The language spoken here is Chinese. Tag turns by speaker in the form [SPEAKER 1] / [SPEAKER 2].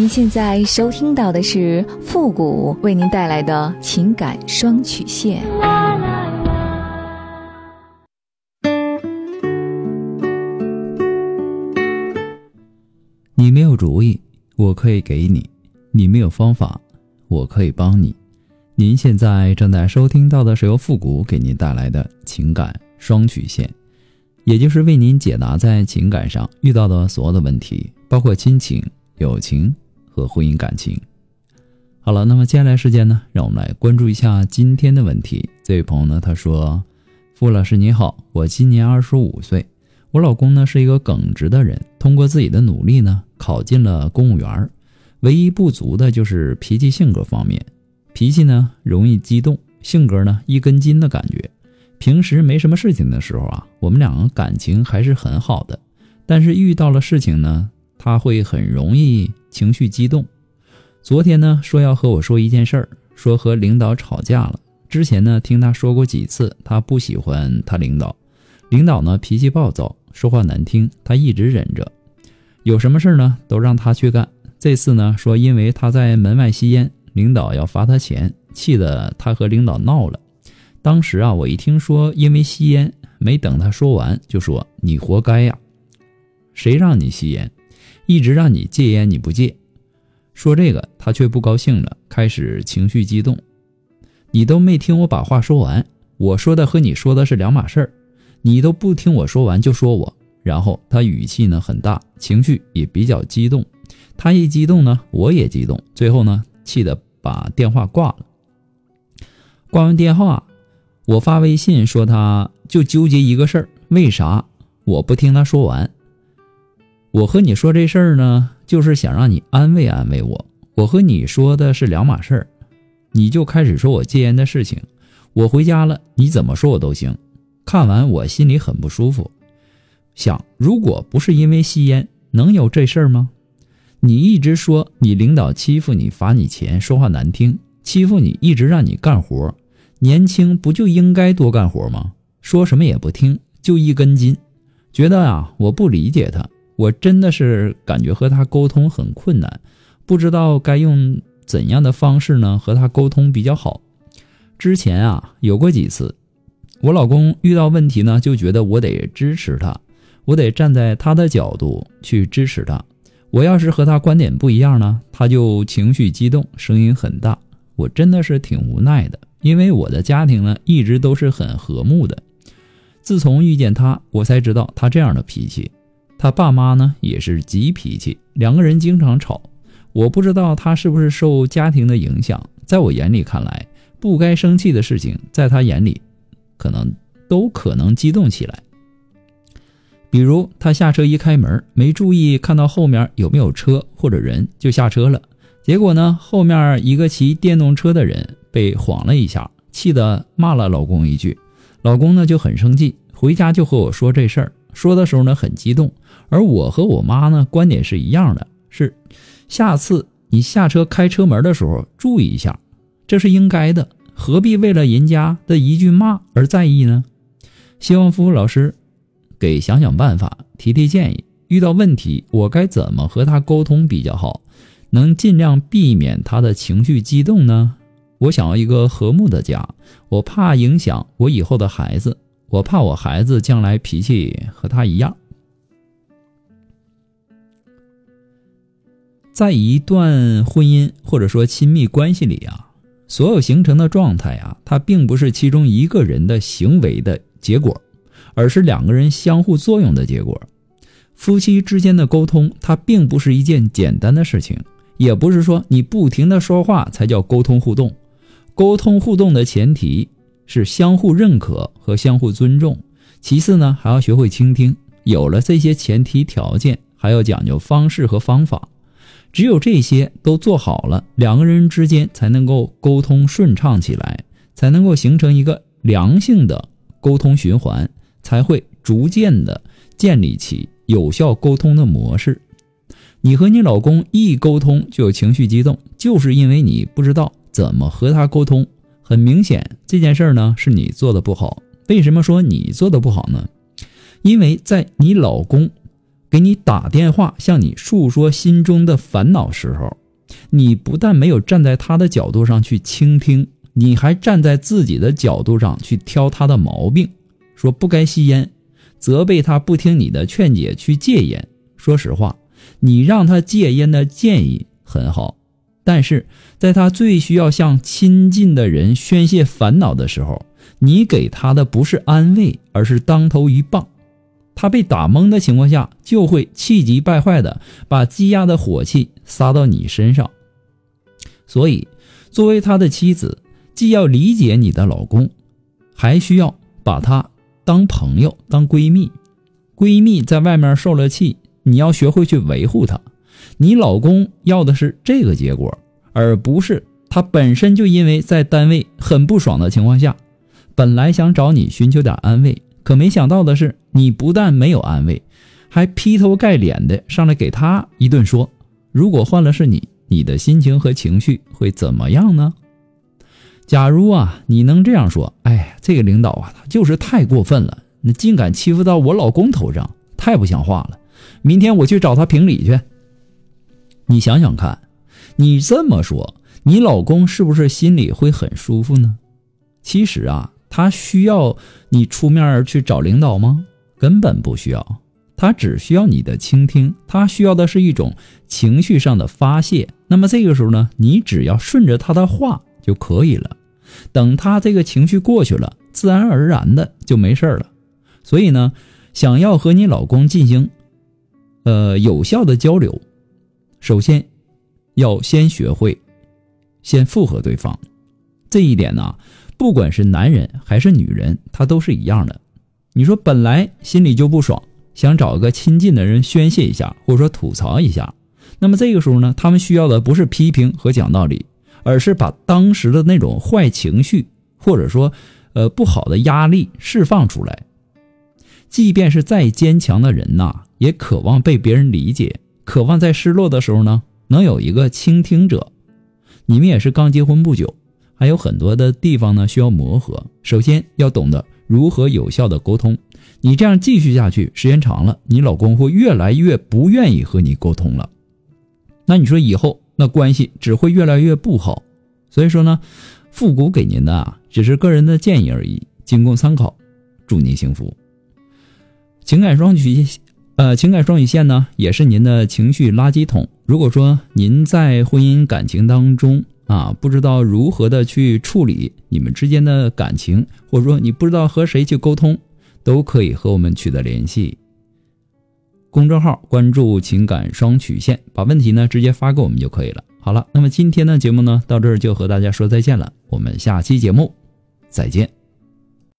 [SPEAKER 1] 您现在收听到的是复古为您带来的情感双曲线。
[SPEAKER 2] 你没有主意，我可以给你；你没有方法，我可以帮你。您现在正在收听到的是由复古给您带来的情感双曲线，也就是为您解答在情感上遇到的所有的问题，包括亲情、友情和婚姻感情。好了，那么接下来时间呢，让我们来关注一下今天的问题。这位朋友呢，他说：“傅老师你好，我今年二十五岁。”我老公呢是一个耿直的人，通过自己的努力呢考进了公务员唯一不足的就是脾气性格方面，脾气呢容易激动，性格呢一根筋的感觉。平时没什么事情的时候啊，我们两个感情还是很好的，但是遇到了事情呢，他会很容易情绪激动。昨天呢说要和我说一件事儿，说和领导吵架了。之前呢听他说过几次，他不喜欢他领导，领导呢脾气暴躁。说话难听，他一直忍着，有什么事儿呢都让他去干。这次呢说因为他在门外吸烟，领导要罚他钱，气得他和领导闹了。当时啊，我一听说因为吸烟，没等他说完就说：“你活该呀，谁让你吸烟？一直让你戒烟你不戒。”说这个他却不高兴了，开始情绪激动。你都没听我把话说完，我说的和你说的是两码事儿。你都不听我说完就说我，然后他语气呢很大，情绪也比较激动。他一激动呢，我也激动。最后呢，气得把电话挂了。挂完电话，我发微信说他就纠结一个事儿，为啥我不听他说完？我和你说这事儿呢，就是想让你安慰安慰我。我和你说的是两码事儿，你就开始说我戒烟的事情。我回家了，你怎么说我都行。看完我心里很不舒服，想如果不是因为吸烟，能有这事儿吗？你一直说你领导欺负你、罚你钱、说话难听，欺负你一直让你干活，年轻不就应该多干活吗？说什么也不听，就一根筋，觉得啊我不理解他，我真的是感觉和他沟通很困难，不知道该用怎样的方式呢和他沟通比较好。之前啊有过几次。我老公遇到问题呢，就觉得我得支持他，我得站在他的角度去支持他。我要是和他观点不一样呢，他就情绪激动，声音很大。我真的是挺无奈的，因为我的家庭呢一直都是很和睦的。自从遇见他，我才知道他这样的脾气。他爸妈呢也是急脾气，两个人经常吵。我不知道他是不是受家庭的影响，在我眼里看来，不该生气的事情，在他眼里。可能都可能激动起来，比如他下车一开门，没注意看到后面有没有车或者人就下车了，结果呢后面一个骑电动车的人被晃了一下，气得骂了老公一句，老公呢就很生气，回家就和我说这事儿，说的时候呢很激动，而我和我妈呢观点是一样的，是下次你下车开车门的时候注意一下，这是应该的。何必为了人家的一句骂而在意呢？希望夫妇老师给想想办法，提提建议。遇到问题，我该怎么和他沟通比较好，能尽量避免他的情绪激动呢？我想要一个和睦的家，我怕影响我以后的孩子，我怕我孩子将来脾气和他一样。在一段婚姻或者说亲密关系里啊。所有形成的状态啊，它并不是其中一个人的行为的结果，而是两个人相互作用的结果。夫妻之间的沟通，它并不是一件简单的事情，也不是说你不停的说话才叫沟通互动。沟通互动的前提是相互认可和相互尊重，其次呢，还要学会倾听。有了这些前提条件，还要讲究方式和方法。只有这些都做好了，两个人之间才能够沟通顺畅起来，才能够形成一个良性的沟通循环，才会逐渐的建立起有效沟通的模式。你和你老公一沟通就有情绪激动，就是因为你不知道怎么和他沟通。很明显，这件事呢是你做的不好。为什么说你做的不好呢？因为在你老公给你打电话向你诉说心中的烦恼时候，你不但没有站在他的角度上去倾听，你还站在自己的角度上去挑他的毛病，说不该吸烟，责备他不听你的劝解去戒烟。说实话，你让他戒烟的建议很好，但是在他最需要向亲近的人宣泄烦恼的时候，你给他的不是安慰，而是当头一棒。他被打懵的情况下，就会气急败坏的把积压的火气撒到你身上。所以，作为他的妻子，既要理解你的老公，还需要把他当朋友、当闺蜜。闺蜜在外面受了气，你要学会去维护她。你老公要的是这个结果，而不是他本身就因为在单位很不爽的情况下，本来想找你寻求点安慰。可没想到的是，你不但没有安慰，还劈头盖脸的上来给他一顿说。如果换了是你，你的心情和情绪会怎么样呢？假如啊，你能这样说：“哎，这个领导啊，他就是太过分了，那竟敢欺负到我老公头上，太不像话了。明天我去找他评理去。”你想想看，你这么说，你老公是不是心里会很舒服呢？其实啊。他需要你出面去找领导吗？根本不需要，他只需要你的倾听。他需要的是一种情绪上的发泄。那么这个时候呢，你只要顺着他的话就可以了。等他这个情绪过去了，自然而然的就没事了。所以呢，想要和你老公进行呃有效的交流，首先要先学会先附和对方。这一点呢。不管是男人还是女人，他都是一样的。你说本来心里就不爽，想找个亲近的人宣泄一下，或者说吐槽一下，那么这个时候呢，他们需要的不是批评和讲道理，而是把当时的那种坏情绪，或者说呃不好的压力释放出来。即便是再坚强的人呐，也渴望被别人理解，渴望在失落的时候呢，能有一个倾听者。你们也是刚结婚不久。还有很多的地方呢需要磨合。首先要懂得如何有效的沟通。你这样继续下去，时间长了，你老公会越来越不愿意和你沟通了。那你说以后那关系只会越来越不好。所以说呢，复古给您的啊只是个人的建议而已，仅供参考。祝您幸福。情感双曲线，呃，情感双曲线呢也是您的情绪垃圾桶。如果说您在婚姻感情当中，啊，不知道如何的去处理你们之间的感情，或者说你不知道和谁去沟通，都可以和我们取得联系。公众号关注“情感双曲线”，把问题呢直接发给我们就可以了。好了，那么今天的节目呢到这儿就和大家说再见了，我们下期节目再见。